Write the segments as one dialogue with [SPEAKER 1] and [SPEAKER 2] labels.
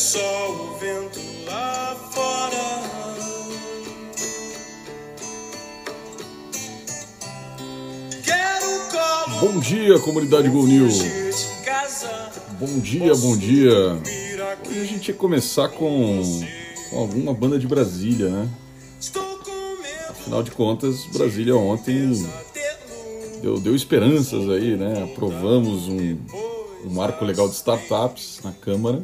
[SPEAKER 1] só o vento lá fora.
[SPEAKER 2] Bom dia, comunidade Go News. Bom dia, bom dia. Hoje a gente ia começar com, com alguma banda de Brasília, né? Afinal de contas, Brasília ontem deu, deu esperanças aí, né? Aprovamos um, um marco legal de startups na Câmara.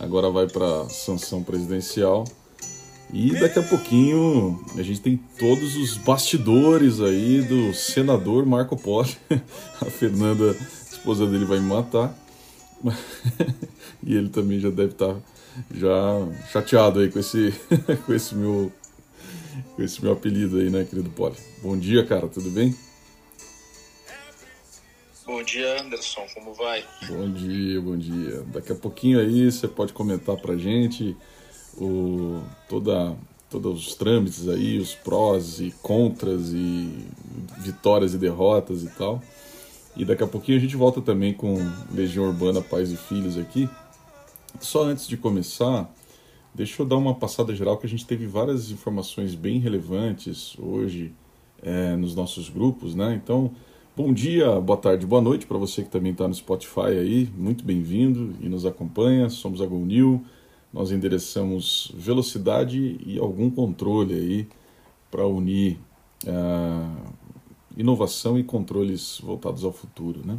[SPEAKER 2] Agora vai para sanção presidencial. E daqui a pouquinho a gente tem todos os bastidores aí do senador Marco Polo. A Fernanda, a esposa dele, vai me matar. E ele também já deve estar tá já chateado aí com esse, com esse meu com esse meu apelido aí, né, querido Poli? Bom dia, cara, tudo bem?
[SPEAKER 3] Bom dia, Anderson, como vai?
[SPEAKER 2] Bom dia, bom dia. Daqui a pouquinho aí você pode comentar pra gente o, toda, todos os trâmites aí, os prós e contras e vitórias e derrotas e tal. E daqui a pouquinho a gente volta também com Legião Urbana Pais e Filhos aqui. Só antes de começar, deixa eu dar uma passada geral que a gente teve várias informações bem relevantes hoje é, nos nossos grupos, né? Então, bom dia, boa tarde, boa noite para você que também está no Spotify aí, muito bem-vindo e nos acompanha. Somos a Go nós endereçamos velocidade e algum controle aí para unir uh, inovação e controles voltados ao futuro, né?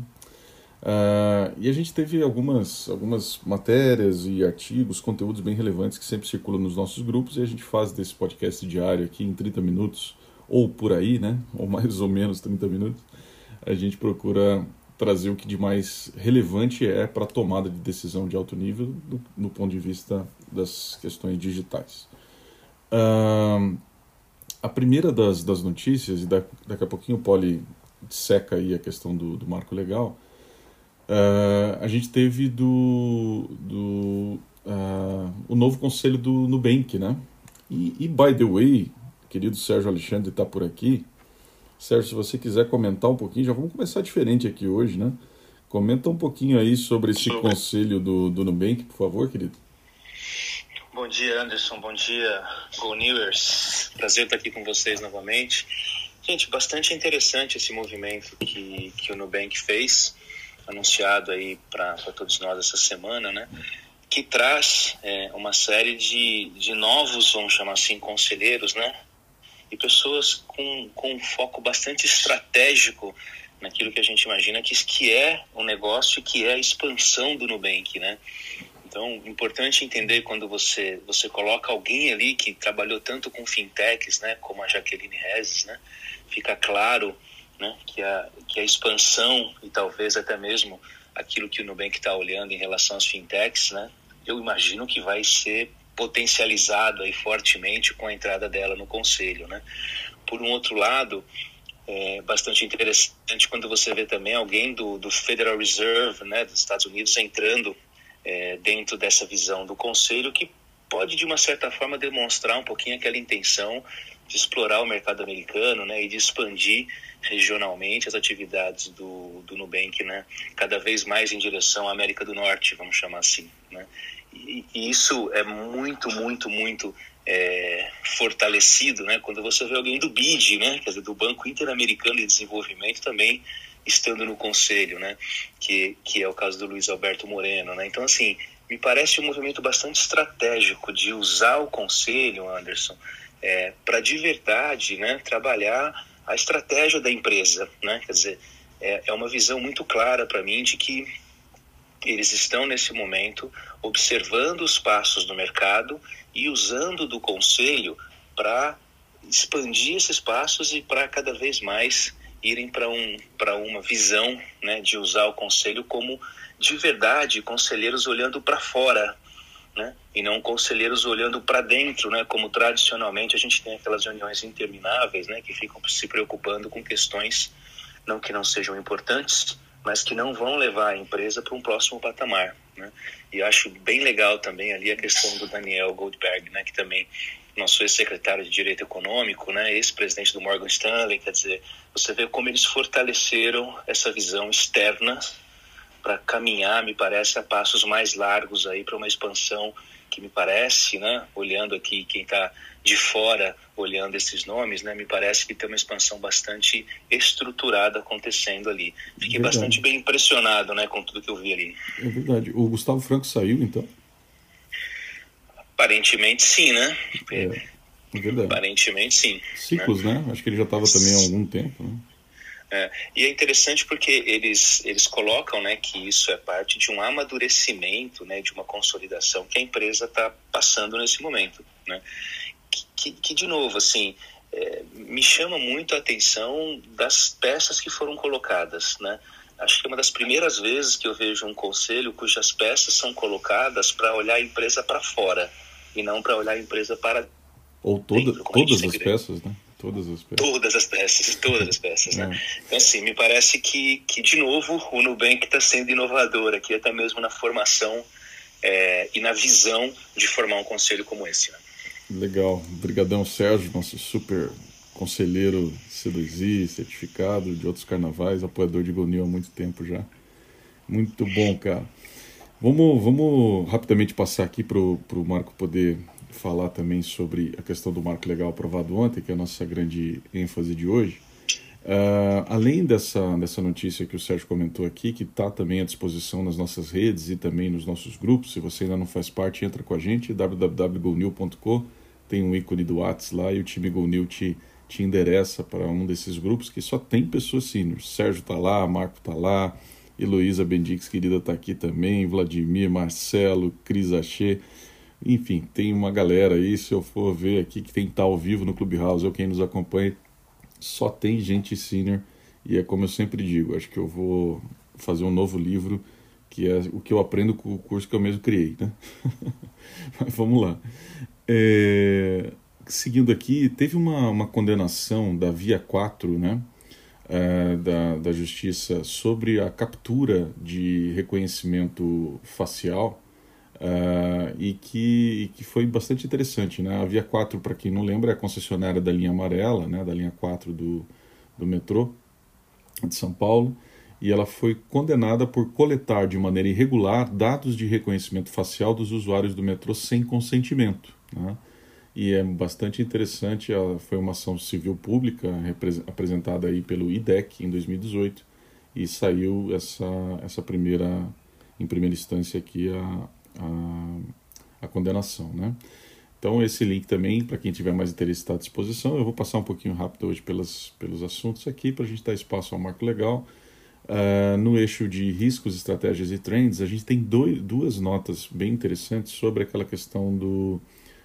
[SPEAKER 2] Uh, e a gente teve algumas, algumas matérias e artigos, conteúdos bem relevantes que sempre circulam nos nossos grupos e a gente faz desse podcast diário aqui em 30 minutos, ou por aí, né? Ou mais ou menos 30 minutos. A gente procura trazer o que de mais relevante é para a tomada de decisão de alto nível do, no ponto de vista das questões digitais. Uh, a primeira das, das notícias, e daqui a pouquinho o Poli seca aí a questão do, do marco legal, uh, a gente teve do, do uh, o novo conselho do Nubank, né? E, e, by the way, querido Sérgio Alexandre está por aqui. Sérgio, se você quiser comentar um pouquinho, já vamos começar diferente aqui hoje, né? Comenta um pouquinho aí sobre esse sobre. conselho do, do Nubank, por favor, querido.
[SPEAKER 3] Bom dia, Anderson. Bom dia, Go Newers. Prazer estar aqui com vocês novamente. Gente, bastante interessante esse movimento que, que o Nubank fez, anunciado aí para todos nós essa semana, né? Que traz é, uma série de, de novos, vamos chamar assim, conselheiros, né? E pessoas com, com um foco bastante estratégico naquilo que a gente imagina que, que é o um negócio que é a expansão do Nubank, né? Então, importante entender quando você você coloca alguém ali que trabalhou tanto com fintechs, né, como a Jaqueline Rezes, né, fica claro, né, que a que a expansão e talvez até mesmo aquilo que o Nubank está olhando em relação às fintechs, né, eu imagino que vai ser potencializado aí fortemente com a entrada dela no conselho, né. Por um outro lado, é bastante interessante quando você vê também alguém do, do Federal Reserve, né, dos Estados Unidos entrando é, dentro dessa visão do Conselho que pode, de uma certa forma, demonstrar um pouquinho aquela intenção de explorar o mercado americano né, e de expandir regionalmente as atividades do, do Nubank, né, cada vez mais em direção à América do Norte, vamos chamar assim. Né. E, isso é muito, muito, muito é, fortalecido né, quando você vê alguém do BID, né, quer dizer, do Banco Interamericano de Desenvolvimento, também estando no conselho, né? Que, que é o caso do Luiz Alberto Moreno, né? Então, assim, me parece um movimento bastante estratégico de usar o conselho, Anderson, é, para de verdade, né? Trabalhar a estratégia da empresa, né? Quer dizer, é, é uma visão muito clara para mim de que eles estão nesse momento observando os passos do mercado e usando do conselho para expandir esses passos e para cada vez mais irem para um, uma visão né, de usar o conselho como de verdade conselheiros olhando para fora, né, e não conselheiros olhando para dentro, né, como tradicionalmente a gente tem aquelas reuniões intermináveis, né, que ficam se preocupando com questões não que não sejam importantes, mas que não vão levar a empresa para um próximo patamar. Né? E acho bem legal também ali a questão do Daniel Goldberg, né, que também nosso ex-secretário de Direito Econômico, né, ex-presidente do Morgan Stanley, quer dizer, você vê como eles fortaleceram essa visão externa para caminhar, me parece, a passos mais largos aí para uma expansão que me parece, né, olhando aqui quem está de fora olhando esses nomes, né, me parece que tem uma expansão bastante estruturada acontecendo ali. Fiquei bastante bem impressionado, né, com tudo que eu vi ali.
[SPEAKER 2] É verdade. O Gustavo Franco saiu, então?
[SPEAKER 3] Aparentemente sim, né?
[SPEAKER 2] É, é verdade.
[SPEAKER 3] Aparentemente sim.
[SPEAKER 2] Ciclos, né? Acho que ele já estava também há algum tempo, né?
[SPEAKER 3] É, e é interessante porque eles, eles colocam né, que isso é parte de um amadurecimento, né, de uma consolidação que a empresa está passando nesse momento. Né? Que, que, que de novo, assim, é, me chama muito a atenção das peças que foram colocadas. Né? Acho que é uma das primeiras vezes que eu vejo um conselho cujas peças são colocadas para olhar a empresa para fora e não para olhar a empresa para
[SPEAKER 2] Ou toda,
[SPEAKER 3] Dentro,
[SPEAKER 2] todas as peças, né? Todas as peças.
[SPEAKER 3] Todas as peças, todas as peças, né?
[SPEAKER 2] É.
[SPEAKER 3] Então, assim, me parece que, que de novo, o Nubank está sendo inovador aqui, até mesmo na formação é, e na visão de formar um conselho como esse, né?
[SPEAKER 2] Legal. Obrigadão, Sérgio, nosso super conselheiro C2I, certificado de outros carnavais, apoiador de Gonil há muito tempo já. Muito bom, cara. Vamos, vamos rapidamente passar aqui para o Marco poder falar também sobre a questão do marco legal aprovado ontem, que é a nossa grande ênfase de hoje. Uh, além dessa, dessa notícia que o Sérgio comentou aqui, que está também à disposição nas nossas redes e também nos nossos grupos, se você ainda não faz parte, entra com a gente, www.gonil.com, tem um ícone do Whats lá e o time Gonil te, te endereça para um desses grupos que só tem pessoas seniors. Sérgio está lá, Marco está lá, Heloísa Bendix, querida, está aqui também, Vladimir, Marcelo, Cris Achê, enfim, tem uma galera aí, se eu for ver aqui, que tem estar ao vivo no Clubhouse, ou quem nos acompanha, só tem gente senior, e é como eu sempre digo, acho que eu vou fazer um novo livro, que é o que eu aprendo com o curso que eu mesmo criei, né? Mas vamos lá. É, seguindo aqui, teve uma, uma condenação da Via 4, né? É, da, da Justiça sobre a captura de reconhecimento facial uh, e, que, e que foi bastante interessante. Né? A Via 4, para quem não lembra, é a concessionária da linha amarela, né? da linha 4 do, do metrô de São Paulo, e ela foi condenada por coletar de maneira irregular dados de reconhecimento facial dos usuários do metrô sem consentimento. Né? E é bastante interessante, foi uma ação civil pública apresentada aí pelo IDEC em 2018 e saiu essa, essa primeira, em primeira instância aqui, a, a, a condenação, né? Então esse link também, para quem tiver mais interesse, está à disposição. Eu vou passar um pouquinho rápido hoje pelas, pelos assuntos aqui, para a gente dar espaço ao marco legal. Uh, no eixo de riscos, estratégias e trends, a gente tem dois, duas notas bem interessantes sobre aquela questão do,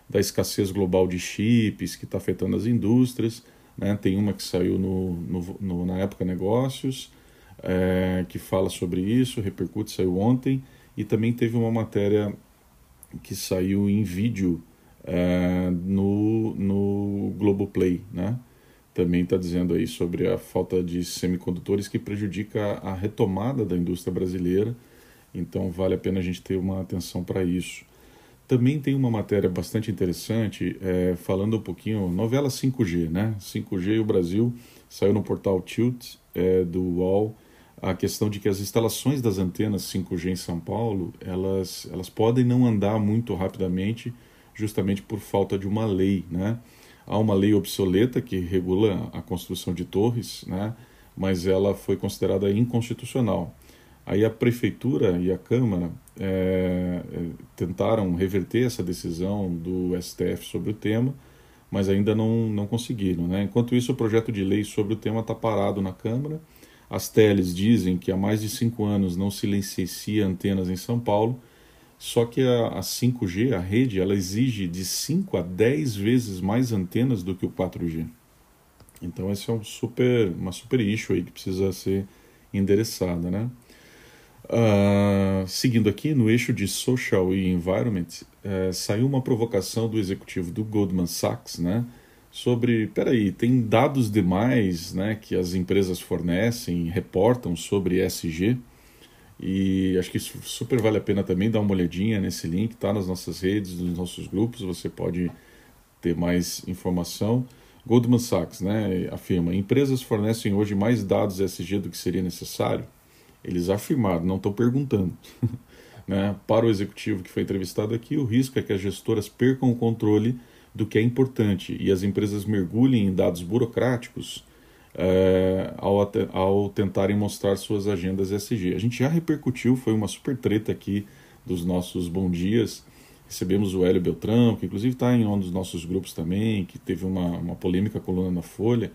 [SPEAKER 2] da escassez global de chips que está afetando as indústrias. Né? Tem uma que saiu no, no, no na época Negócios, é, que fala sobre isso, repercute, saiu ontem, e também teve uma matéria que saiu em vídeo é, no, no Globoplay, né? Também está dizendo aí sobre a falta de semicondutores que prejudica a retomada da indústria brasileira, então vale a pena a gente ter uma atenção para isso. Também tem uma matéria bastante interessante é, falando um pouquinho, novela 5G, né? 5G e o Brasil, saiu no portal Tilt é, do UOL, a questão de que as instalações das antenas 5G em São Paulo, elas, elas podem não andar muito rapidamente, justamente por falta de uma lei, né? Há uma lei obsoleta que regula a construção de torres, né? Mas ela foi considerada inconstitucional. Aí a prefeitura e a Câmara é, tentaram reverter essa decisão do STF sobre o tema, mas ainda não, não conseguiram. Né? Enquanto isso, o projeto de lei sobre o tema está parado na Câmara. As teles dizem que há mais de cinco anos não se licencia antenas em São Paulo, só que a, a 5G, a rede, ela exige de 5 a 10 vezes mais antenas do que o 4G. Então esse é um super, uma super issue aí que precisa ser endereçada, né? Uh, seguindo aqui, no eixo de Social e Environment, uh, saiu uma provocação do executivo do Goldman Sachs, né? Sobre, peraí, tem dados demais né, que as empresas fornecem, reportam sobre ESG, e acho que super vale a pena também dar uma olhadinha nesse link, tá nas nossas redes, nos nossos grupos, você pode ter mais informação. Goldman Sachs né, afirma: empresas fornecem hoje mais dados ESG do que seria necessário. Eles afirmaram, não estão perguntando. né? Para o executivo que foi entrevistado aqui, o risco é que as gestoras percam o controle do que é importante e as empresas mergulhem em dados burocráticos é, ao, ao tentarem mostrar suas agendas SG. A gente já repercutiu, foi uma super treta aqui dos nossos bom dias. Recebemos o Hélio Beltrão, que inclusive está em um dos nossos grupos também, que teve uma, uma polêmica coluna na Folha.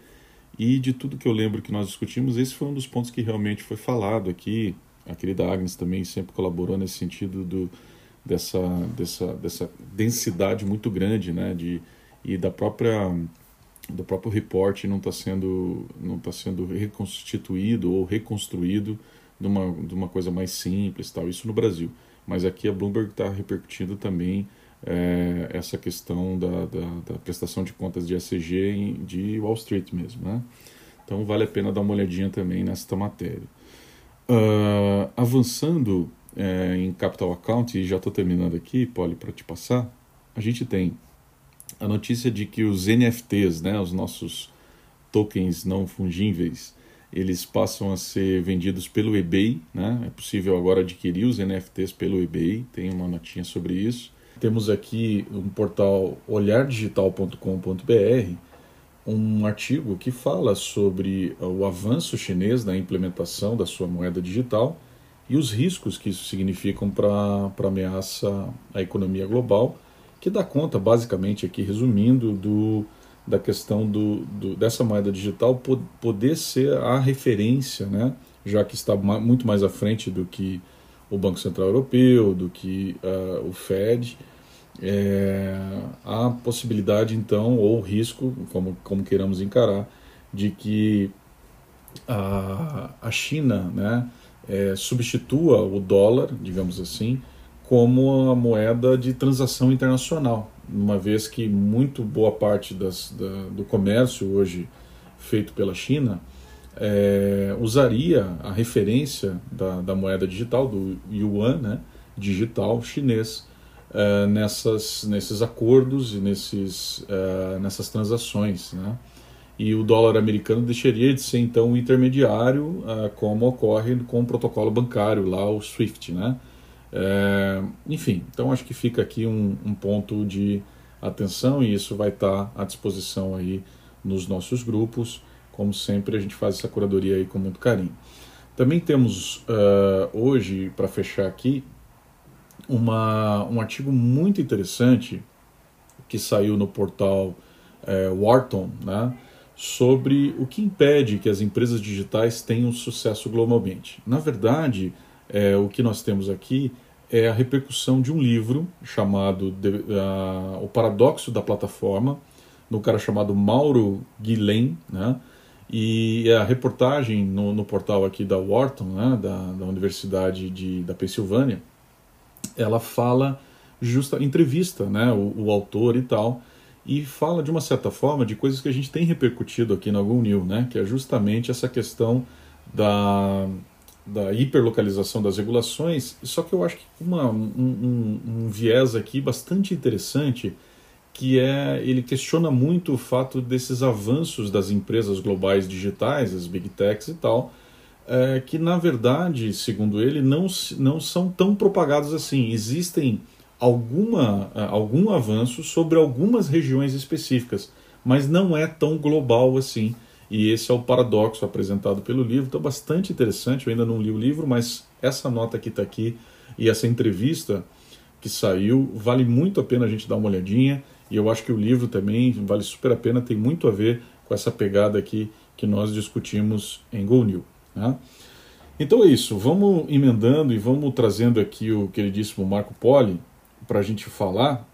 [SPEAKER 2] E de tudo que eu lembro que nós discutimos, esse foi um dos pontos que realmente foi falado aqui. A querida Agnes também sempre colaborou nesse sentido do, dessa, dessa, dessa densidade muito grande, né? De, e da própria do próprio report não está sendo não está sendo reconstituído ou reconstruído de uma, de uma coisa mais simples tal isso no Brasil mas aqui a Bloomberg está repercutindo também é, essa questão da, da, da, prestação de contas de em, de Wall Street mesmo né então vale a pena dar uma olhadinha também nesta matéria uh, avançando é, em Capital Account e já estou terminando aqui Poli para te passar a gente tem a notícia de que os NFTs, né, os nossos tokens não fungíveis, eles passam a ser vendidos pelo eBay, né? É possível agora adquirir os NFTs pelo eBay, tem uma notinha sobre isso. Temos aqui um portal olhardigital.com.br, um artigo que fala sobre o avanço chinês na implementação da sua moeda digital e os riscos que isso significam para a ameaça à economia global que dá conta, basicamente, aqui resumindo, do, da questão do, do, dessa moeda digital poder ser a referência, né, já que está muito mais à frente do que o Banco Central Europeu, do que uh, o Fed, é, a possibilidade então, ou risco, como, como queiramos encarar, de que a, a China né, é, substitua o dólar, digamos assim, como a moeda de transação internacional, uma vez que muito boa parte das, da, do comércio hoje feito pela China é, usaria a referência da, da, moeda digital, do yuan né, digital chinês, é, nessas, nesses acordos e nesses, é, nessas transações. Né? E o dólar americano deixaria de ser então um intermediário, é, como ocorre com o protocolo bancário lá, o SWIFT. Né? Enfim, então acho que fica aqui um, um, ponto de atenção e isso vai estar à disposição aí nos nossos grupos. Como sempre, a gente faz essa curadoria aí com muito carinho. Também temos uh, hoje, para fechar aqui, uma, um artigo muito interessante que saiu no portal é, Wharton, né, sobre o que impede que as empresas digitais tenham sucesso globalmente. Na verdade, é, o que nós temos aqui é a repercussão de um livro chamado de, uh, O Paradoxo da Plataforma, no cara chamado Mauro Guilhem, né? E a reportagem no, no portal aqui da Wharton, né? da, da Universidade de, da Pensilvânia, ela fala justa entrevista, né? O, o, autor e tal, e fala de uma certa forma de coisas que a gente tem repercutido aqui na Go New, né? Que é justamente essa questão da da hiperlocalização das regulações, só que eu acho que uma, um, um, um, viés aqui bastante interessante, que é ele questiona muito o fato desses avanços das empresas globais digitais, as big techs e tal, é, que na verdade, segundo ele, não, não são tão propagados assim. Existem alguma, algum avanço sobre algumas regiões específicas, mas não é tão global assim. E esse é o paradoxo apresentado pelo livro. Então, bastante interessante. Eu ainda não li o livro, mas essa nota que está aqui e essa entrevista que saiu vale muito a pena a gente dar uma olhadinha. E eu acho que o livro também vale super a pena, tem muito a ver com essa pegada aqui que nós discutimos em Go New. Né? Então é isso, vamos emendando e vamos trazendo aqui o queridíssimo Marco Poli para a gente falar.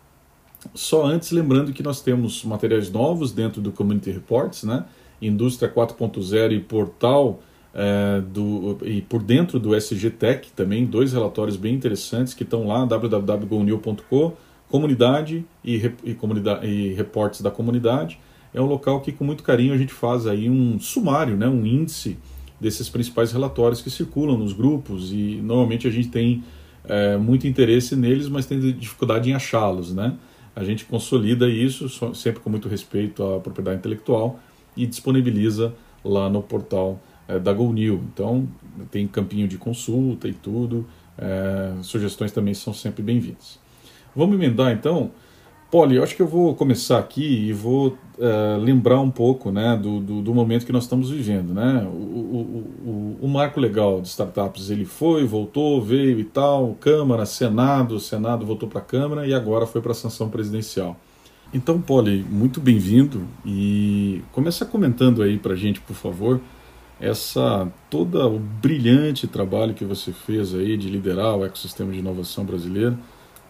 [SPEAKER 2] Só antes, lembrando que nós temos materiais novos dentro do Community Reports, né? Indústria 4.0 e portal é, do, e por dentro do SG Tech também, dois relatórios bem interessantes que estão lá, www.gonil.com, comunidade e, e, comunidade e reportes da comunidade. É um local que com muito carinho a gente faz aí um sumário, né, um índice desses principais relatórios que circulam nos grupos e normalmente a gente tem é, muito interesse neles, mas tem dificuldade em achá-los, né? A gente consolida isso sempre com muito respeito à propriedade intelectual e disponibiliza lá no portal é, da GoNew. Então, tem campinho de consulta e tudo. É, sugestões também são sempre bem-vindas. Vamos emendar então. Poli, eu acho que eu vou começar aqui e vou é, lembrar um pouco né, do, do, do, momento que nós estamos vivendo. Né? O, o, o, o, marco legal de startups ele foi, voltou, veio e tal, Câmara, Senado, Senado voltou para a Câmara e agora foi para a sanção presidencial. Então, Poli, muito bem-vindo e começa comentando aí para a gente, por favor, essa toda o brilhante trabalho que você fez aí de liderar o ecossistema de inovação brasileiro.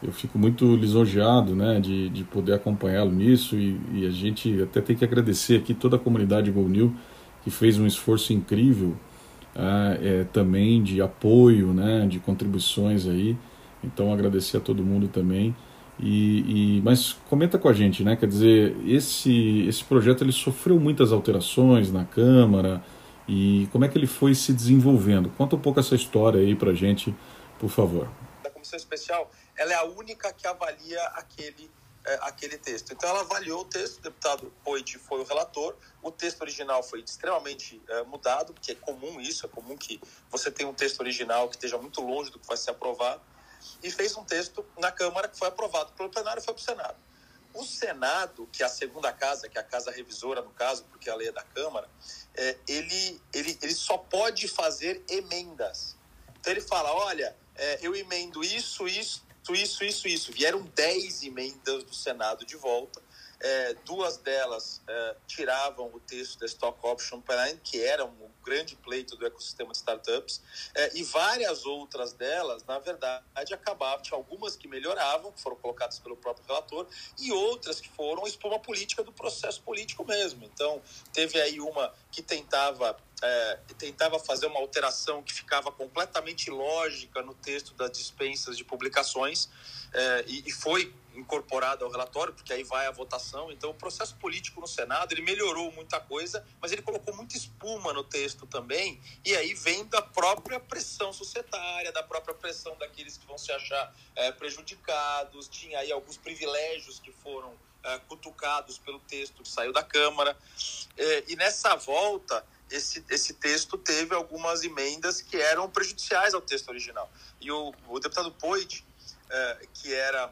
[SPEAKER 2] Eu fico muito lisonjeado né, de, de poder acompanhá-lo nisso e, e, a gente até tem que agradecer aqui toda a comunidade GoNew que fez um esforço incrível ah, é, também de apoio, né, de contribuições aí. Então agradecer a todo mundo também. E, e, mas comenta com a gente, né? Quer dizer, esse esse projeto ele sofreu muitas alterações na Câmara, e como é que ele foi se desenvolvendo. Conta um pouco essa história aí para gente, por favor.
[SPEAKER 4] A comissão especial ela é a única que avalia aquele é, aquele texto. Então ela avaliou o texto, o deputado Poit foi o relator, o texto original foi extremamente é, mudado, porque é comum isso, é comum que você tenha um texto original que esteja muito longe do que vai ser aprovado, e fez um texto na Câmara que foi aprovado pelo plenário e foi para o Senado. O Senado, que é a segunda casa, que é a casa revisora no caso, porque a lei é da Câmara, é, ele, ele, ele só pode fazer emendas. Então ele fala, olha, é, eu emendo isso, isso, isso, isso, isso. Vieram 10 emendas do Senado de volta. É, duas delas é, tiravam o texto da Stock Option Plan, que era um grande pleito do ecossistema de startups, é, e várias outras delas, na verdade, acabavam, tinha algumas que melhoravam, que foram colocadas pelo próprio relator, e outras que foram espuma política do processo político mesmo. Então, teve aí uma que tentava é, tentava fazer uma alteração que ficava completamente lógica no texto das dispensas de publicações é, e, e, foi incorporada ao relatório, porque aí vai a votação. Então, o processo político no Senado ele melhorou muita coisa, mas ele colocou muita espuma no texto também. E aí vem da própria pressão societária, da própria pressão daqueles que vão se achar é, prejudicados. Tinha aí alguns privilégios que foram é, cutucados pelo texto que saiu da Câmara. É, e nessa volta esse, esse texto teve algumas emendas que eram prejudiciais ao texto original. E o, o deputado Poit, é, que era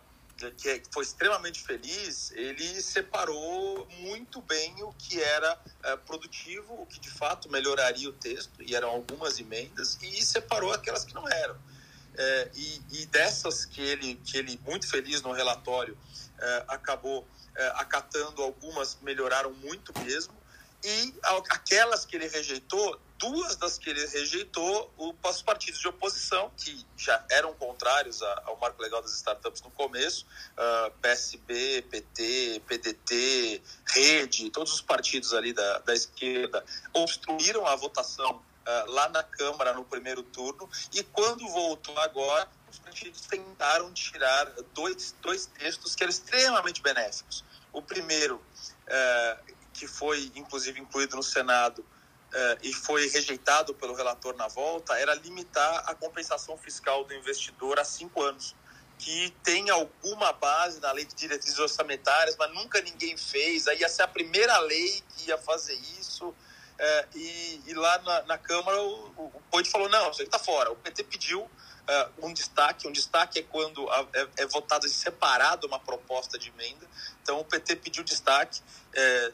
[SPEAKER 4] que foi extremamente feliz, ele separou muito bem o que era é, produtivo, o que de fato melhoraria o texto, e eram algumas emendas, e separou aquelas que não eram. É, e, e, dessas que ele, que ele, muito feliz no relatório, é, acabou acatando, algumas melhoraram muito mesmo, e aquelas que ele rejeitou, duas das que ele rejeitou, os partidos de oposição, que já eram contrários ao marco legal das startups no começo, ah, PSB, PT, PDT, Rede, todos os partidos ali da, da esquerda obstruíram a votação uh, lá na Câmara no primeiro turno, e quando voltou agora, os partidos tentaram tirar dois, dois textos que eram extremamente benéficos. O primeiro, uh, que foi inclusive incluído no Senado e foi rejeitado pelo relator na volta, era limitar a compensação fiscal do investidor a cinco anos, que tem alguma base na lei de diretrizes orçamentárias, mas nunca ninguém fez. Aí ia ser a primeira lei que ia fazer isso. Eh, e, e, lá na, na Câmara o, o, o falou: não, isso aí está fora. O PT pediu uh, um destaque. Um destaque é quando a, é, é votada separado uma proposta de emenda. Então, o PT pediu destaque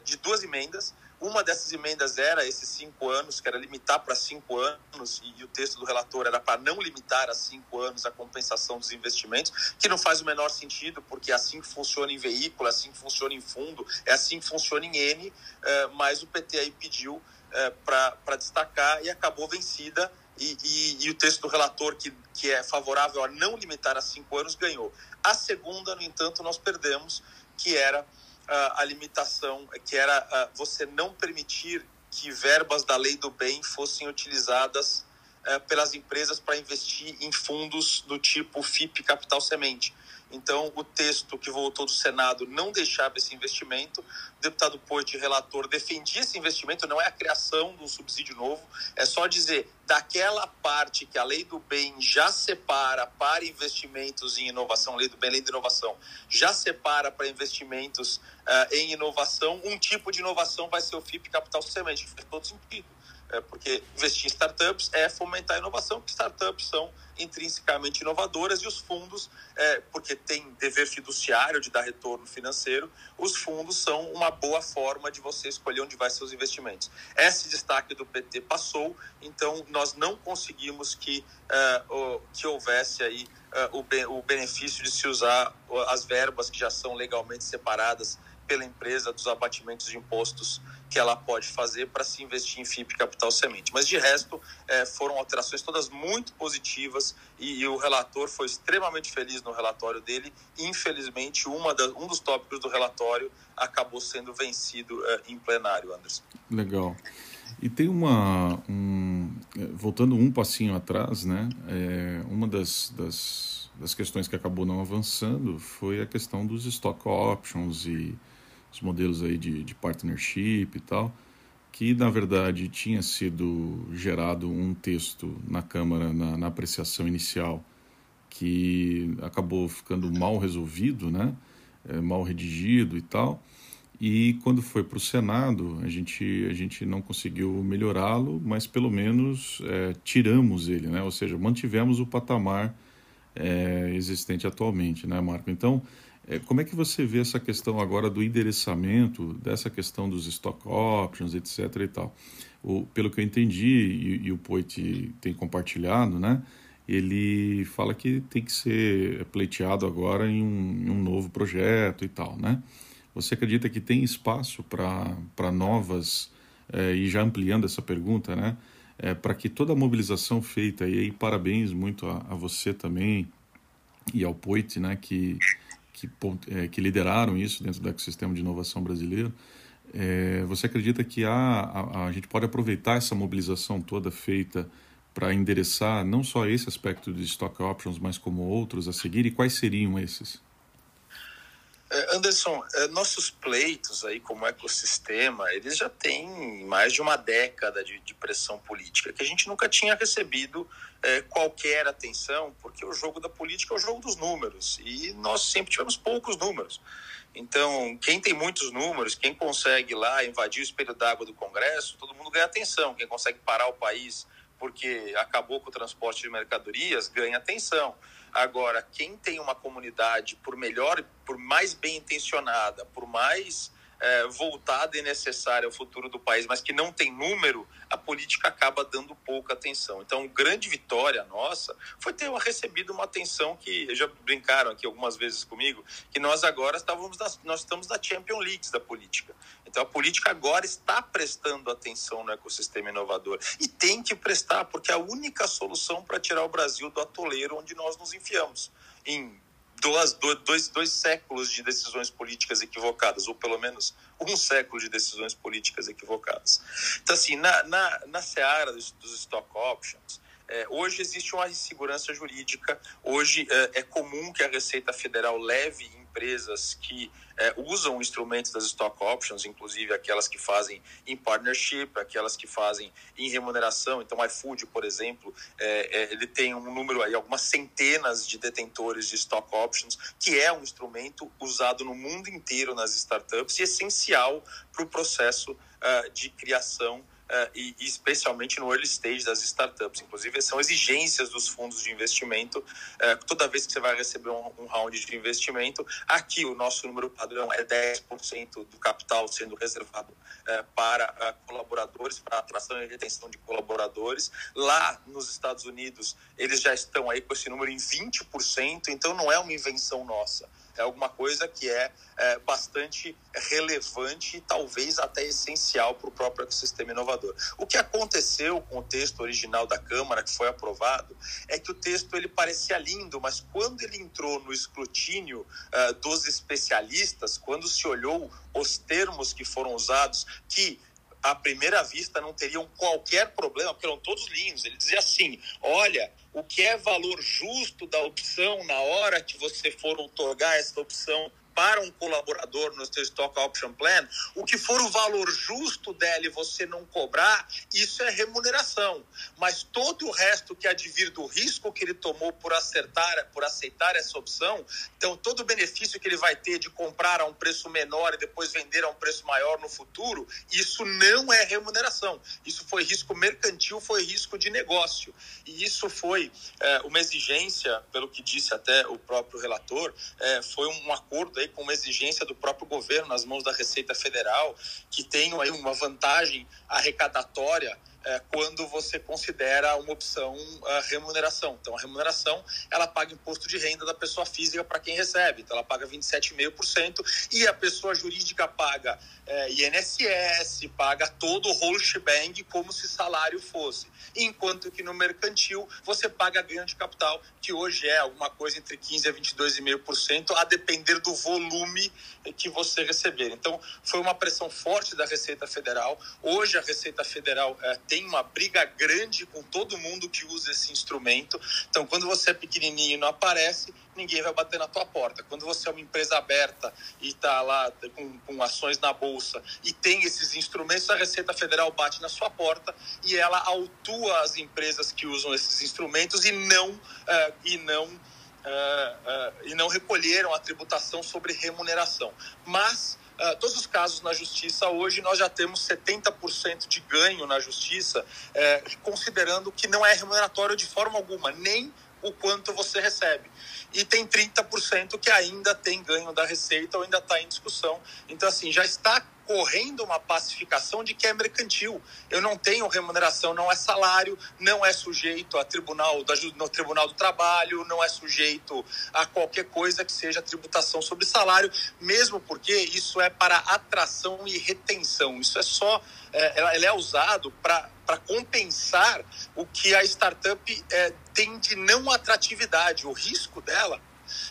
[SPEAKER 4] de duas emendas. Uma dessas emendas era esses cinco anos, que era limitar para cinco anos, e, o texto do relator era para não limitar a cinco anos a compensação dos investimentos, que não faz o menor sentido, porque é assim que funciona em veículo, é assim que funciona em fundo, é assim que funciona em N, é, mas o PT aí pediu é, para destacar e acabou vencida e, e, e, o texto do relator, que, que é favorável a não limitar a cinco anos, ganhou. A segunda, no entanto, nós perdemos, que era a limitação, que era você não permitir que verbas da lei do bem fossem utilizadas uh, pelas empresas para investir em fundos do tipo FIP Capital Semente. Então, o texto que voltou do Senado não deixava esse investimento. O deputado Poit, relator, defendia esse investimento, não é a criação de um subsídio novo, é só dizer daquela parte que a lei do bem já separa para investimentos em inovação, lei do bem, lei de inovação, já separa para investimentos uh, em inovação, um tipo de inovação vai ser o FIP Capital Semente, faz todo sentido. É, porque investir em startups é fomentar a inovação, porque startups são intrinsecamente inovadoras e os fundos, é, porque tem dever fiduciário de dar retorno financeiro, os fundos são uma boa forma de você escolher onde vai seus investimentos. Esse destaque do PT passou, então nós não conseguimos que, uh, que houvesse aí uh, o, o benefício de se usar as verbas que já são legalmente separadas pela empresa dos abatimentos de impostos que ela pode fazer para se investir em FIP Capital Semente. Mas de resto, é, foram alterações todas muito positivas e, e, o relator foi extremamente feliz no relatório dele. Infelizmente, uma da, um dos tópicos do relatório acabou sendo vencido é, em plenário, Anderson.
[SPEAKER 2] Legal. E tem uma. Um, é, voltando um passinho atrás, né? É, uma das, das, das questões que acabou não avançando foi a questão dos stock options e os modelos aí de, de partnership e tal, que na verdade tinha sido gerado um texto na Câmara na, na apreciação inicial que acabou ficando mal resolvido, né? É, mal redigido e tal. E quando foi para o Senado, a gente, a gente não conseguiu melhorá-lo, mas pelo menos é, tiramos ele, né? ou seja, mantivemos o patamar é, existente atualmente, né, Marco? Então, como é que você vê essa questão agora do endereçamento, dessa questão dos stock options, etc. e tal? O, pelo que eu entendi, e, e o Poit tem compartilhado, né? ele fala que tem que ser pleiteado agora em um, em um novo projeto e tal, né? Você acredita que tem espaço para novas, é, e já ampliando essa pergunta, né? É, para que toda a mobilização feita, e aí parabéns muito a, a você também e ao Poit, né? Que que, é, que lideraram isso dentro do ecossistema de inovação brasileiro. É, você acredita que há, a, a, gente pode aproveitar essa mobilização toda feita para endereçar não só esse aspecto de stock options, mas como outros a seguir? E quais seriam esses?
[SPEAKER 4] É, Anderson, é, nossos pleitos aí como ecossistema, eles já têm mais de uma década de, de pressão política que a gente nunca tinha recebido é, qualquer atenção, porque o jogo da política é o jogo dos números e nós sempre tivemos poucos números. Então, quem tem muitos números, quem consegue lá invadir o espelho d'água do Congresso, todo mundo ganha atenção. Quem consegue parar o país porque acabou com o transporte de mercadorias, ganha atenção. Agora, quem tem uma comunidade, por melhor, por mais bem intencionada, por mais é, voltada e necessária ao futuro do país, mas que não tem número, a política acaba dando pouca atenção. Então, grande vitória nossa foi ter recebido uma atenção que já brincaram aqui algumas vezes comigo, que nós agora estávamos nós estamos na Champions League da política. Então, a política agora está prestando atenção no ecossistema inovador e tem que prestar, porque é a única solução para tirar o Brasil do atoleiro onde nós nos enfiamos em duas, dois, dois séculos de decisões políticas equivocadas, ou pelo menos um século de decisões políticas equivocadas. Então, assim, na, na, na seara dos, dos stock options, é, hoje existe uma insegurança jurídica, hoje é, é comum que a Receita Federal leve empresas que é, usam instrumentos das stock options, inclusive aquelas que fazem em partnership, aquelas que fazem em remuneração. Então, iFood, por exemplo, é, é, ele tem um número aí, algumas centenas de detentores de stock options, que é um instrumento usado no mundo inteiro nas startups e essencial para o processo uh, de criação uh, e, especialmente no early stage das startups. Inclusive, são exigências dos fundos de investimento. Uh, toda vez que você vai receber um, um, round de investimento, aqui o nosso número padrão é 10% do capital sendo reservado uh, para colaboradores, para atração e retenção de colaboradores. Lá nos Estados Unidos, eles já estão aí com esse número em 20%, então não é uma invenção nossa é alguma coisa que é, é bastante relevante e talvez até essencial para o próprio ecossistema inovador. O que aconteceu com o texto original da Câmara, que foi aprovado, é que o texto ele parecia lindo, mas quando ele entrou no escrutínio uh, dos especialistas, quando se olhou os termos que foram usados, que à primeira vista não teriam qualquer problema, porque eram todos lindos. Ele dizia assim: olha, o que é valor justo da opção na hora que você for otorgar essa opção para um colaborador no seu Stock Option Plan, o que for o valor justo dela e você não cobrar, isso é remuneração. Mas todo o resto que advir do risco que ele tomou por acertar, por aceitar essa opção, então todo o benefício que ele vai ter de comprar a um preço menor e depois vender a um preço maior no futuro, isso não é remuneração. Isso foi risco mercantil, foi risco de negócio. E isso foi é, uma exigência, pelo que disse até o próprio relator, é, foi um acordo aí com uma exigência do próprio governo nas mãos da Receita Federal, que tem aí uma vantagem arrecadatória quando você considera uma opção a remuneração. Então, a remuneração, ela paga imposto de renda da pessoa física para quem recebe. Então, ela paga 27,5% e a pessoa jurídica paga é, INSS, paga todo o whole shebang como se salário fosse. Enquanto que no mercantil, você paga ganho de capital, que hoje é alguma coisa entre 15% a 22,5%, a depender do volume que você receber. Então, foi uma pressão forte da Receita Federal. Hoje, a Receita Federal é, tem uma briga grande com todo mundo que usa esse instrumento. Então, quando você é pequenininho e não aparece, ninguém vai bater na tua porta. Quando você é uma empresa aberta e está lá com, com, ações na bolsa e tem esses instrumentos, a Receita Federal bate na sua porta e ela autua as empresas que usam esses instrumentos e não uh, e não uh, uh, e não recolheram a tributação sobre remuneração. Mas Uh, todos os casos na justiça hoje nós já temos 70% de ganho na justiça, eh, considerando que não é remuneratório de forma alguma, nem o quanto você recebe. E tem 30% que ainda tem ganho da receita ou ainda está em discussão. Então, assim, já está correndo uma pacificação de que é mercantil. Eu não tenho remuneração, não é salário, não é sujeito a tribunal no tribunal do trabalho, não é sujeito a qualquer coisa que seja tributação sobre salário, mesmo porque isso é para atração e retenção. Isso é só, é, ele é usado para para compensar o que a startup é, tem de não atratividade, o risco dela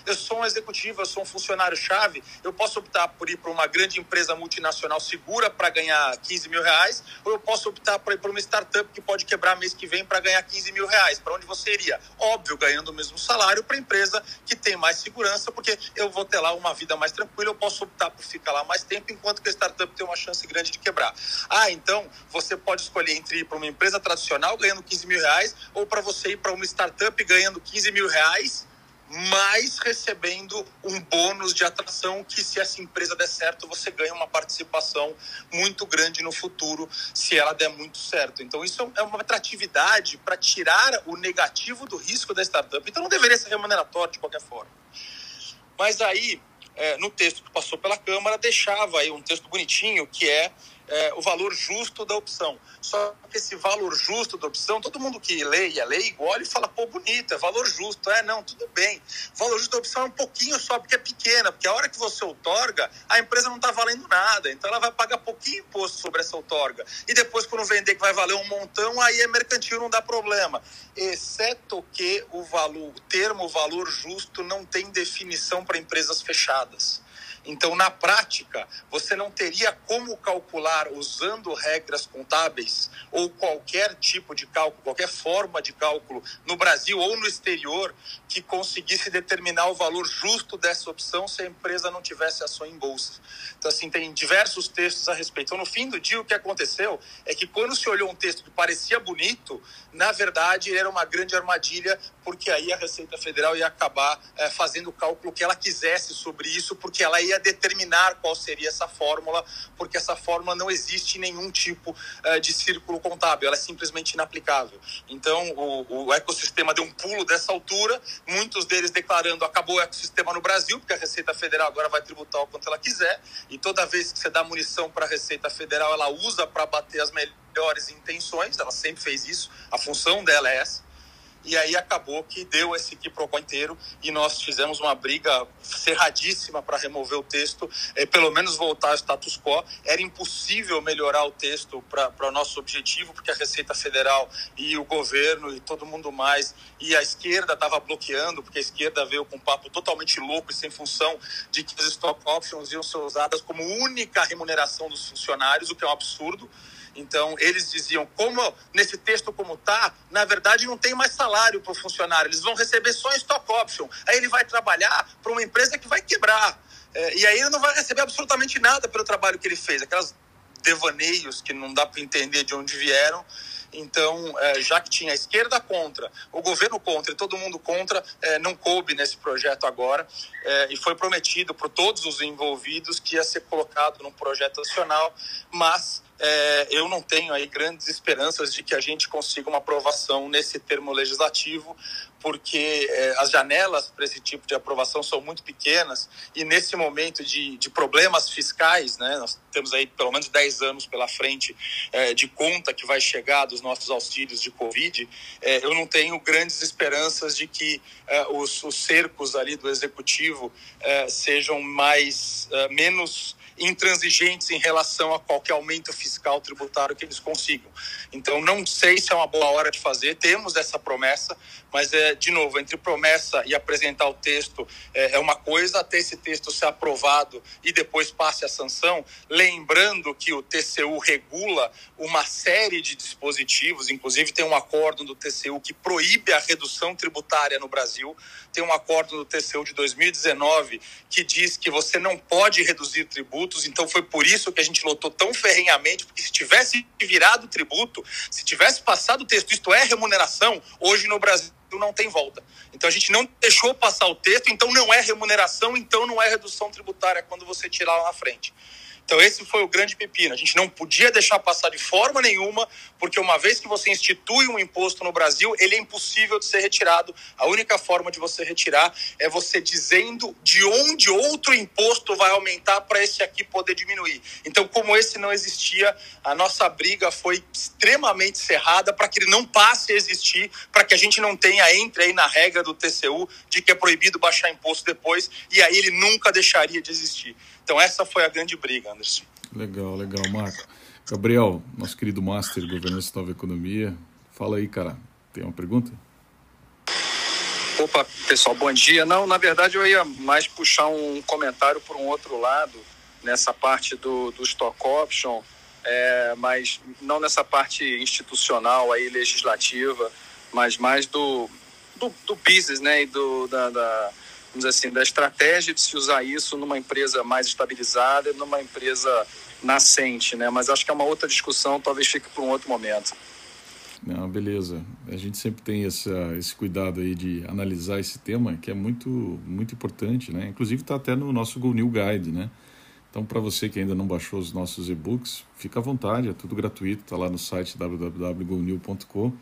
[SPEAKER 4] eu sou um executivo, eu sou um funcionário-chave, eu posso optar por ir para uma grande empresa multinacional segura para ganhar 15 mil reais, ou eu posso optar por ir para uma startup que pode quebrar mês que vem para ganhar 15 mil reais. Para onde você iria? Óbvio, ganhando o mesmo salário para empresa que tem mais segurança, porque eu vou ter lá uma vida mais tranquila, eu posso optar por ficar lá mais tempo, enquanto que a startup tem uma chance grande de quebrar. Ah, então você pode escolher entre ir para uma empresa tradicional ganhando 15 mil reais, ou para você ir para uma startup ganhando 15 mil reais mas recebendo um bônus de atração que se essa empresa der certo, você ganha uma participação muito grande no futuro, se ela der muito certo. Então isso é uma atratividade para tirar o negativo do risco da startup. Então não deveria ser remuneratório de qualquer forma. Mas aí, é, no texto que passou pela Câmara, deixava aí um texto bonitinho que é é, o valor justo da opção. Só que esse valor justo da opção, todo mundo que lê e é leigo olha e fala, pô, bonito, é valor justo. É, não, tudo bem. O valor justo da opção é um pouquinho só porque é pequena, porque a hora que você outorga, a empresa não está valendo nada. Então ela vai pagar pouquinho imposto sobre essa outorga. E depois, quando vender que vai valer um montão, aí é mercantil, não dá problema. Exceto que o valor, o termo valor justo não tem definição para empresas fechadas. Então, na prática, você não teria como calcular usando regras contábeis ou qualquer tipo de cálculo, qualquer forma de cálculo no Brasil ou no exterior que conseguisse determinar o valor justo dessa opção se a empresa não tivesse ação em bolsa. Então, assim, tem diversos textos a respeito. Então, no fim do dia, o que aconteceu é que quando se olhou um texto que parecia bonito, na verdade, era uma grande armadilha, porque aí a Receita Federal ia acabar é, fazendo o cálculo que ela quisesse sobre isso, porque ela ia determinar qual seria essa fórmula, porque essa fórmula não existe em nenhum tipo uh, de círculo contábil, ela é simplesmente inaplicável. Então, o, o, ecossistema deu um pulo dessa altura, muitos deles declarando acabou o ecossistema no Brasil, porque a Receita Federal agora vai tributar o quanto ela quiser, e toda vez que você dá munição para a Receita Federal, ela usa para bater as melhores intenções, ela sempre fez isso, a função dela é essa. E aí acabou que deu esse quiprocó inteiro e nós fizemos uma briga cerradíssima para remover o texto, é, pelo menos voltar ao status quo. Era impossível melhorar o texto para o nosso objetivo, porque a Receita Federal e o governo e todo mundo mais, e a esquerda estava bloqueando, porque a esquerda veio com um papo totalmente louco e sem função de que as stock options iam ser usadas como única remuneração dos funcionários, o que é um absurdo. Então, eles diziam, como nesse texto como tá, na verdade não tem mais salário para o funcionário, eles vão receber só stock option. Aí ele vai trabalhar para uma empresa que vai quebrar. É, e aí ele não vai receber absolutamente nada pelo trabalho que ele fez, aquelas devaneios que não dá para entender de onde vieram. Então, é, já que tinha a esquerda contra, o governo contra e todo mundo contra, é, não coube nesse projeto agora. É, e foi prometido por todos os envolvidos que ia ser colocado num projeto nacional, mas é, eu não tenho aí grandes esperanças de que a gente consiga uma aprovação nesse termo legislativo, porque é, as janelas para esse tipo de aprovação são muito pequenas e nesse momento de, de problemas fiscais, né, nós temos aí pelo menos 10 anos pela frente é, de conta que vai chegar dos nossos auxílios de Covid, é, eu não tenho grandes esperanças de que é, os, os cercos ali do executivo é, sejam mais menos intransigentes em relação a qualquer aumento fiscal tributário que eles consigam. Então, não sei se é uma boa hora de fazer, temos essa promessa, mas, é, de novo, entre promessa e apresentar o texto é, é uma coisa, até esse texto ser aprovado e depois passe a sanção, lembrando que o TCU regula uma série de dispositivos, inclusive tem um acordo do TCU que proíbe a redução tributária no Brasil, tem um acordo do TCU de 2019 que diz que você não pode reduzir tributos, então foi por isso que a gente lotou tão ferrenhamente, porque se tivesse virado tributo, se tivesse passado o texto, isto é remuneração, hoje no Brasil não tem volta. Então a gente não deixou passar o texto, então não é remuneração, então não é redução tributária quando você tirar lá na frente. Então, esse foi o grande pepino. A gente não podia deixar passar de forma nenhuma, porque uma vez que você institui um imposto no Brasil, ele é impossível de ser retirado. A única forma de você retirar é você dizendo de onde outro imposto vai aumentar para esse aqui poder diminuir. Então, como esse não existia, a nossa briga foi extremamente cerrada para que ele não passe a existir, para que a gente não tenha, entre aí na regra do TCU, de que é proibido baixar imposto depois, e aí ele nunca deixaria de existir. Então essa foi a grande briga, Anderson.
[SPEAKER 2] Legal, legal, Marco. Gabriel, nosso querido Master Governança Nova Economia, fala aí, cara. Tem uma pergunta?
[SPEAKER 5] Opa, pessoal, bom dia. Não, na verdade eu ia mais puxar um comentário por um outro lado, nessa parte do, do stock option, é, mas não nessa parte institucional aí, legislativa, mas mais do, do, do business, né, e do, da, da vamos dizer assim, da estratégia de se usar isso numa empresa mais estabilizada, numa empresa nascente, né? Mas acho que é uma outra discussão, talvez fique para um outro momento.
[SPEAKER 2] Não, beleza. A gente sempre tem essa, esse cuidado aí de analisar esse tema, que é muito, muito importante, né? Inclusive está até no nosso Go New Guide, né? Então, para você que ainda não baixou os nossos e-books, fica à vontade, é tudo gratuito, está lá no site www.gonew.com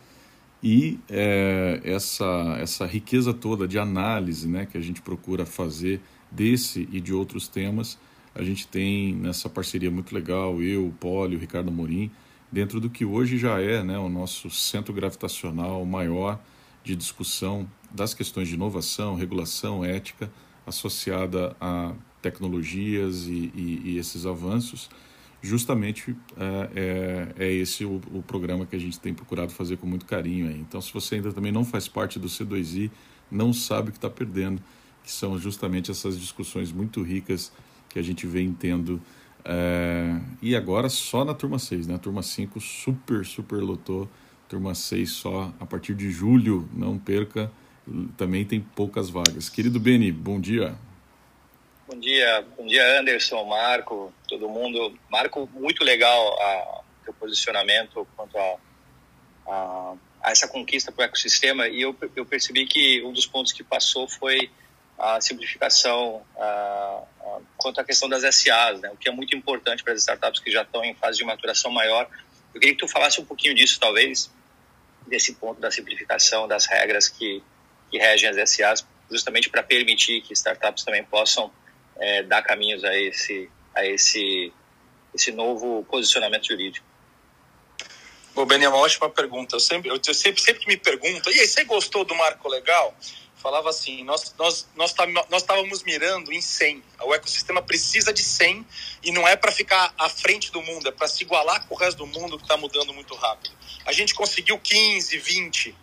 [SPEAKER 2] e é, essa, essa riqueza toda de análise né, que a gente procura fazer desse e de outros temas, a gente tem nessa parceria muito legal, eu, o Poli, o Ricardo Morim, dentro do que hoje já é né, o nosso centro gravitacional maior de discussão das questões de inovação, regulação, ética, associada a tecnologias e, e, e esses avanços justamente é, é, é esse o, o, programa que a gente tem procurado fazer com muito carinho. Aí. Então, se você ainda também não faz parte do C2I, não sabe o que está perdendo, que são justamente essas discussões muito ricas que a gente vem tendo. É, e agora só na turma 6, né? Turma 5 super, super lotou. Turma 6 só a partir de julho, não perca. Também tem poucas vagas. Querido Beni, bom dia.
[SPEAKER 3] Bom dia, bom dia Anderson, Marco, todo mundo. Marco, muito legal o teu posicionamento quanto a, a, a essa conquista para o ecossistema e eu, eu percebi que um dos pontos que passou foi a simplificação a, a, quanto à questão das SAs, né, o que é muito importante para as startups que já estão em fase de maturação maior. Eu queria que tu falasse um pouquinho disso, talvez, desse ponto da simplificação das regras que, que regem as SAs, justamente para permitir que startups também possam é, dar caminhos a esse, a esse, esse novo posicionamento jurídico?
[SPEAKER 4] Bom, Beni, é uma ótima pergunta. Eu sempre, eu sempre, sempre me perguntam, e aí, você gostou do marco legal? Falava assim, nós, nós, nós, tá, nós estávamos mirando em 100. O ecossistema precisa de 100 e não é para ficar à frente do mundo, é para se igualar com o resto do mundo que está mudando muito rápido. A gente conseguiu 15, 20,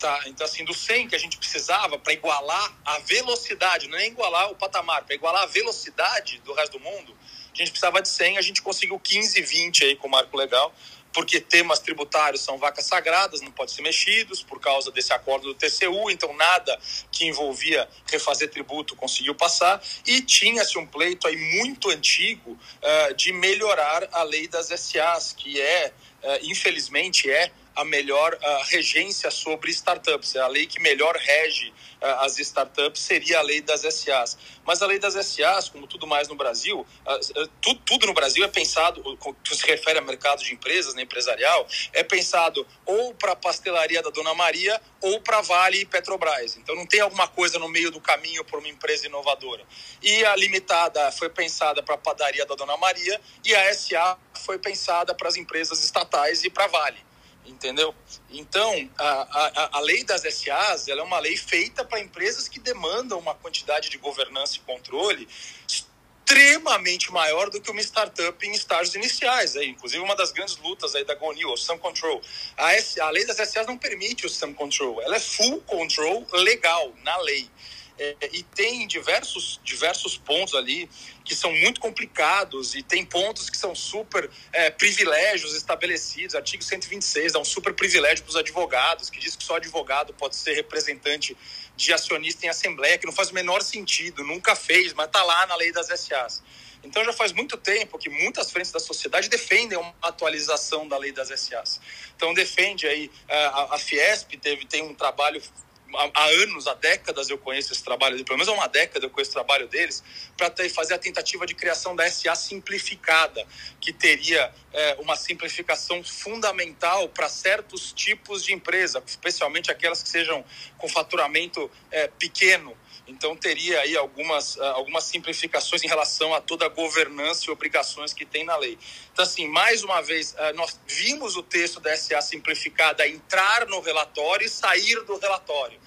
[SPEAKER 4] Tá, então assim, do 100 que a gente precisava para igualar a velocidade, não é igualar o patamar, para igualar a velocidade do resto do mundo, a gente precisava de 100, a gente conseguiu 15, 20 aí com o marco legal, porque temas tributários são vacas sagradas, não podem ser mexidos por causa desse acordo do TCU, então nada que envolvia refazer tributo conseguiu passar, e tinha-se um pleito aí muito antigo uh, de melhorar a lei das SAs, que é, uh, infelizmente, é a melhor regência sobre startups. É a lei que melhor rege uh, as startups seria a lei das SAs. Mas a lei das SAs, como tudo mais no Brasil, uh, tudo, tudo, no Brasil é pensado, que se refere a mercado de empresas, né, empresarial, é pensado ou para a pastelaria da Dona Maria ou para Vale e Petrobras. Então não tem alguma coisa no meio do caminho para uma empresa inovadora. E a limitada foi pensada para a padaria da Dona Maria e a SA foi pensada para as empresas estatais e para Vale entendeu? Então, a, a, a lei das SAs ela é uma lei feita para empresas que demandam uma quantidade de governança e controle extremamente maior do que uma startup em estágios iniciais. Aí. Inclusive, uma das grandes lutas aí da GoNew, o Sum Control. A, a lei das SAs não permite o Sum Control, ela é full control legal, na lei. É, e tem diversos, diversos pontos ali que são muito complicados e tem pontos que são super é, privilégios estabelecidos. Artigo 126 dá um super privilégio para os advogados, que diz que só advogado pode ser representante de acionista em assembleia, que não faz o menor sentido, nunca fez, mas está lá na lei das SAs. Então já faz muito tempo que muitas frentes da sociedade defendem uma atualização da lei das SAs. Então defende aí é, a, a Fiesp teve tem um trabalho há, anos, há décadas eu conheço esse trabalho, pelo menos há uma década eu conheço o trabalho deles, para fazer a tentativa de criação da SA simplificada, que teria é, uma simplificação fundamental para certos tipos de empresa, especialmente aquelas que sejam com faturamento é, pequeno. Então teria aí algumas, ah, algumas simplificações em relação a toda a governança e obrigações que tem na lei. Então, assim, mais uma vez, ah, nós vimos o texto da SA simplificada entrar no relatório e sair do relatório.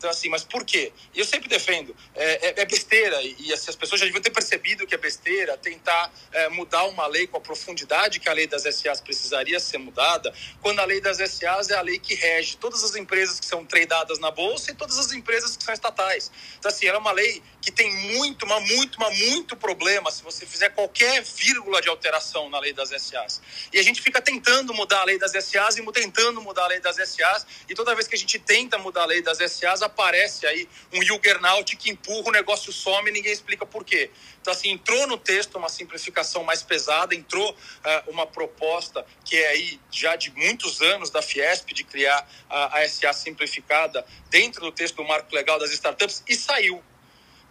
[SPEAKER 4] Então, assim, mas por quê? E eu sempre defendo, é, é, é besteira, e assim, as pessoas já deviam ter percebido que é besteira tentar é, mudar uma lei com a profundidade que a lei das SAs precisaria ser mudada, quando a lei das SAs é a lei que rege todas as empresas que são tradeadas na bolsa e todas as empresas que são estatais. Então, assim, ela é uma lei que tem muito, mas muito, mas muito problema se você fizer qualquer vírgula de alteração na lei das SAs. E a gente fica tentando mudar a lei das SAs e tentando mudar a lei das SAs, e toda vez que a gente tenta mudar a lei das SAs, aparece aí um Juggernaut que empurra, o negócio some e ninguém explica por quê. Então, assim, entrou no texto uma simplificação mais pesada, entrou uh, uma proposta que é aí já de muitos anos da Fiesp de criar a, a SA simplificada dentro do texto do marco legal das startups e saiu.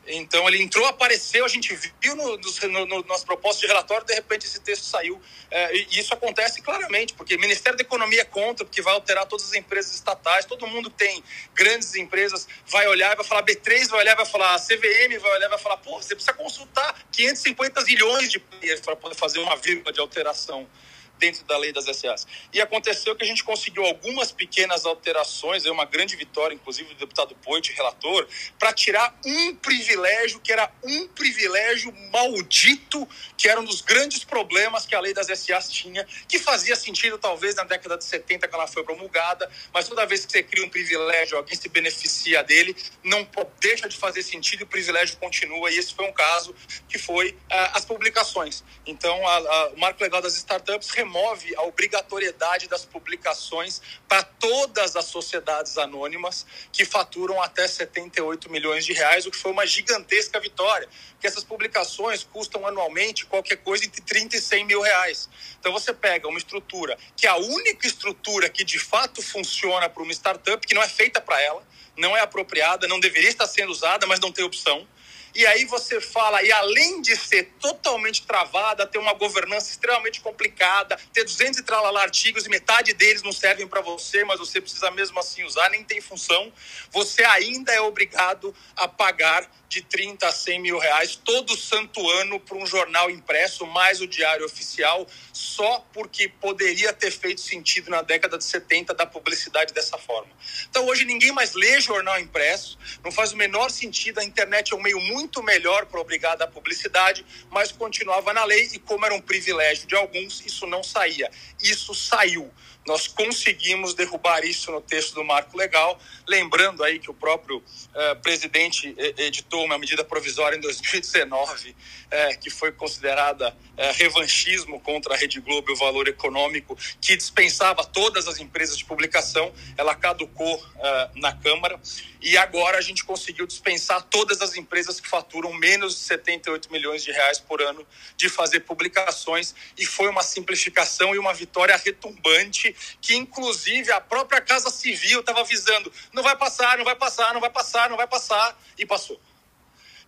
[SPEAKER 4] Então ele entrou, apareceu, a gente viu no, no, no nosso propósito de relatório, de repente esse texto saiu. É, e isso acontece claramente, porque o Ministério da Economia é contra, porque vai alterar todas as empresas estatais, todo mundo que tem grandes empresas vai olhar e vai falar, B3 vai olhar vai falar, CVM vai olhar vai falar, pô, você precisa consultar 550 milhões de para poder fazer uma vírgula de alteração dentro da lei das SAs. E aconteceu que a gente conseguiu algumas pequenas alterações, uma grande vitória, inclusive do deputado Poit, relator, para tirar um privilégio que era um privilégio maldito, que era um dos grandes problemas que a lei das SAs tinha, que fazia sentido talvez na década de 70 que ela foi promulgada, mas toda vez que você cria um privilégio, alguém se beneficia dele, não deixa de fazer sentido e o privilégio continua. E esse foi um caso que foi uh, as publicações. Então, o marco legal das startups a obrigatoriedade das publicações para todas as sociedades anônimas que faturam até 78 milhões de reais, o que foi uma gigantesca vitória, porque essas publicações custam anualmente qualquer coisa entre 30 e 100 mil reais. Então você pega uma estrutura que é a única estrutura que de fato funciona para uma startup, que não é feita para ela, não é apropriada, não deveria estar sendo usada, mas não tem opção e aí você fala, e além de ser totalmente travada, ter uma governança extremamente complicada, ter 200 e tralala artigos e metade deles não servem para você, mas você precisa mesmo assim usar, nem tem função, você ainda é obrigado a pagar de 30 a 100 mil reais todo santo ano para um jornal impresso, mais o diário oficial, só porque poderia ter feito sentido na década de 70 da publicidade dessa forma. Então hoje ninguém mais lê jornal impresso, não faz o menor sentido, a internet é um meio muito melhor para obrigar a publicidade, mas continuava na lei e como era um privilégio de alguns, isso não saía. Isso saiu nós conseguimos derrubar isso no texto do marco legal, lembrando aí que o próprio uh, presidente editou uma medida provisória em 2019 uh, que foi considerada uh, revanchismo contra a Rede Globo e o valor econômico, que dispensava todas as empresas de publicação, ela caducou na Câmara. E agora a gente conseguiu dispensar todas as empresas que faturam menos de 78 milhões de reais por ano de fazer publicações. E foi uma simplificação e uma vitória retumbante que inclusive a própria Casa Civil estava avisando, não vai passar, não vai passar, não vai passar, não vai passar e passou.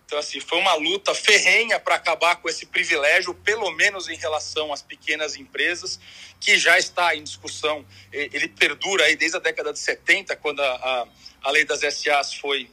[SPEAKER 4] Então, assim, foi uma luta ferrenha para acabar com esse privilégio, pelo menos em relação às pequenas empresas, que já está em discussão. Ele perdura aí desde a década de 70, quando a, a a lei das SAs foi,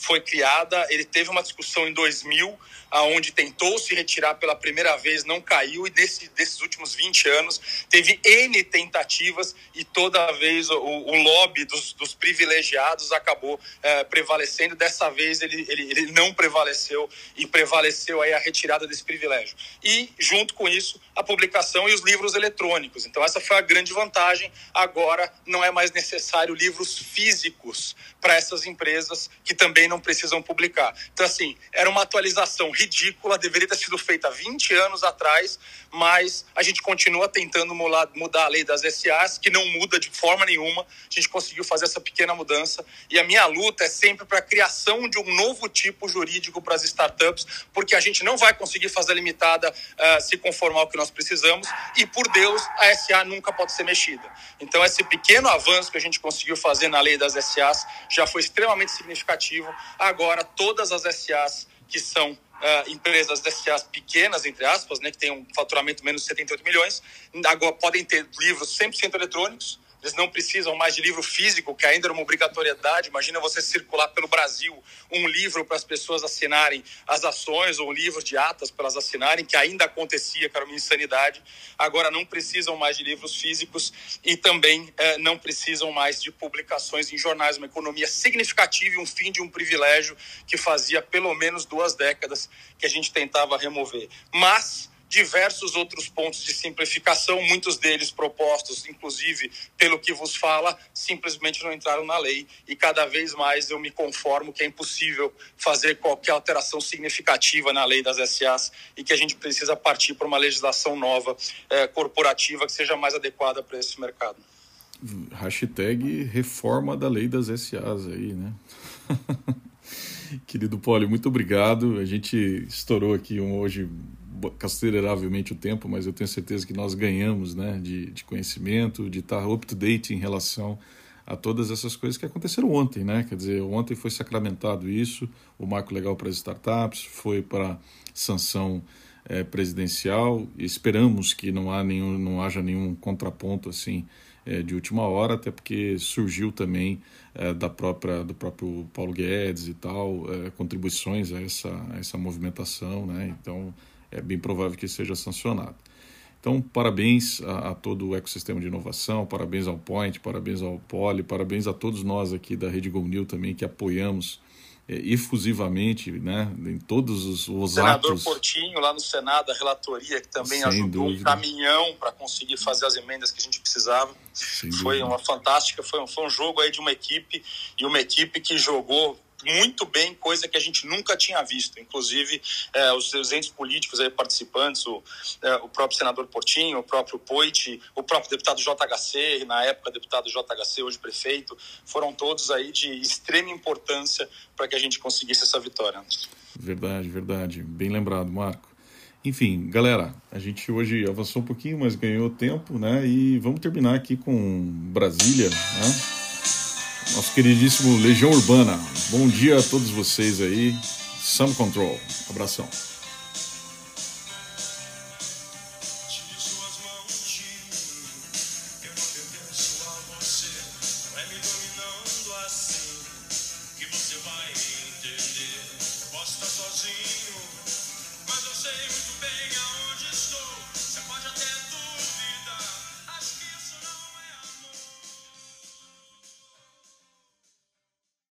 [SPEAKER 4] foi criada. Ele teve uma discussão em 2000, aonde tentou se retirar pela primeira vez, não caiu, e desse, desses últimos 20 anos teve N tentativas e toda vez o, o lobby dos, dos, privilegiados acabou é, prevalecendo. Dessa vez ele, ele, ele não prevaleceu e prevaleceu aí a retirada desse privilégio. E, junto com isso, a publicação e os livros eletrônicos. Então, essa foi a grande vantagem. Agora, não é mais necessário livros físicos para essas empresas que também não precisam publicar. Então, assim, era uma atualização ridícula, deveria ter sido feita 20 anos atrás, mas a gente continua tentando mudar a lei das SAs, que não muda de forma nenhuma. A gente conseguiu fazer essa pequena mudança. E a minha luta é sempre para a criação de um novo tipo jurídico para as startups, porque a gente não vai conseguir fazer limitada uh, se conformar ao que nós precisamos. E, por Deus, a SA nunca pode ser mexida. Então, esse pequeno avanço que a gente conseguiu fazer na lei das SAs já foi extremamente significativo. Agora, todas as SAs que são uh, empresas SAs pequenas, entre aspas, né, que têm um faturamento menos de 78 milhões, agora podem ter livros 100% eletrônicos, eles não precisam mais de livro físico, que ainda era uma obrigatoriedade. Imagina você circular pelo Brasil um livro para as pessoas assinarem as ações ou um livro de atas para elas assinarem, que ainda acontecia, que era uma insanidade. Agora não precisam mais de livros físicos e também eh, não precisam mais de publicações em jornais. Uma economia significativa e um fim de um privilégio que fazia pelo menos duas décadas que a gente tentava remover. Mas diversos outros pontos de simplificação, muitos deles propostos, inclusive pelo que vos fala, simplesmente não entraram na lei. E cada vez mais eu me conformo que é impossível fazer qualquer alteração significativa na lei das SAs e que a gente precisa partir para uma legislação nova, é, corporativa, que seja mais adequada para esse mercado.
[SPEAKER 2] Hashtag reforma da lei das SAs aí, né? Querido Poli, muito obrigado. A gente estourou aqui um hoje consideravelmente o tempo, mas eu tenho certeza que nós ganhamos né, de, de conhecimento, de estar up-to-date em relação a todas essas coisas que aconteceram ontem, né? Quer dizer, ontem foi sacramentado isso, o marco legal para as startups, foi para sanção é, presidencial. Esperamos que não, há nenhum, não haja nenhum contraponto assim é, de última hora, até porque surgiu também é, da própria do próprio Paulo Guedes e tal contribuições a essa, a essa movimentação, né? Então é bem provável que seja sancionado. Então, parabéns a, a, todo o ecossistema de inovação, parabéns ao Point, parabéns ao Poli, parabéns a todos nós aqui da Rede GoNew também que apoiamos é, efusivamente né, em todos os, os
[SPEAKER 4] Senador
[SPEAKER 2] atos.
[SPEAKER 4] Portinho, lá no Senado, a relatoria que também Sem ajudou dúvida. um caminhão para conseguir fazer as emendas que a gente precisava. Sem foi dúvida. uma fantástica, foi um, foi um jogo aí de uma equipe e uma equipe que jogou muito bem, coisa que a gente nunca tinha visto. Inclusive, é, os seus entes políticos aí participantes, o, é, o próprio senador Portinho, o próprio Poit, o próprio deputado JHC, na época deputado JHC, hoje prefeito, foram todos aí de extrema importância para que a gente conseguisse essa vitória.
[SPEAKER 2] Verdade, verdade. Bem lembrado, Marco. Enfim, galera, a gente hoje avançou um pouquinho, mas ganhou tempo, né? E vamos terminar aqui com Brasília, né? Nosso queridíssimo Legião Urbana. Bom dia a todos vocês aí. Some Control. Abração.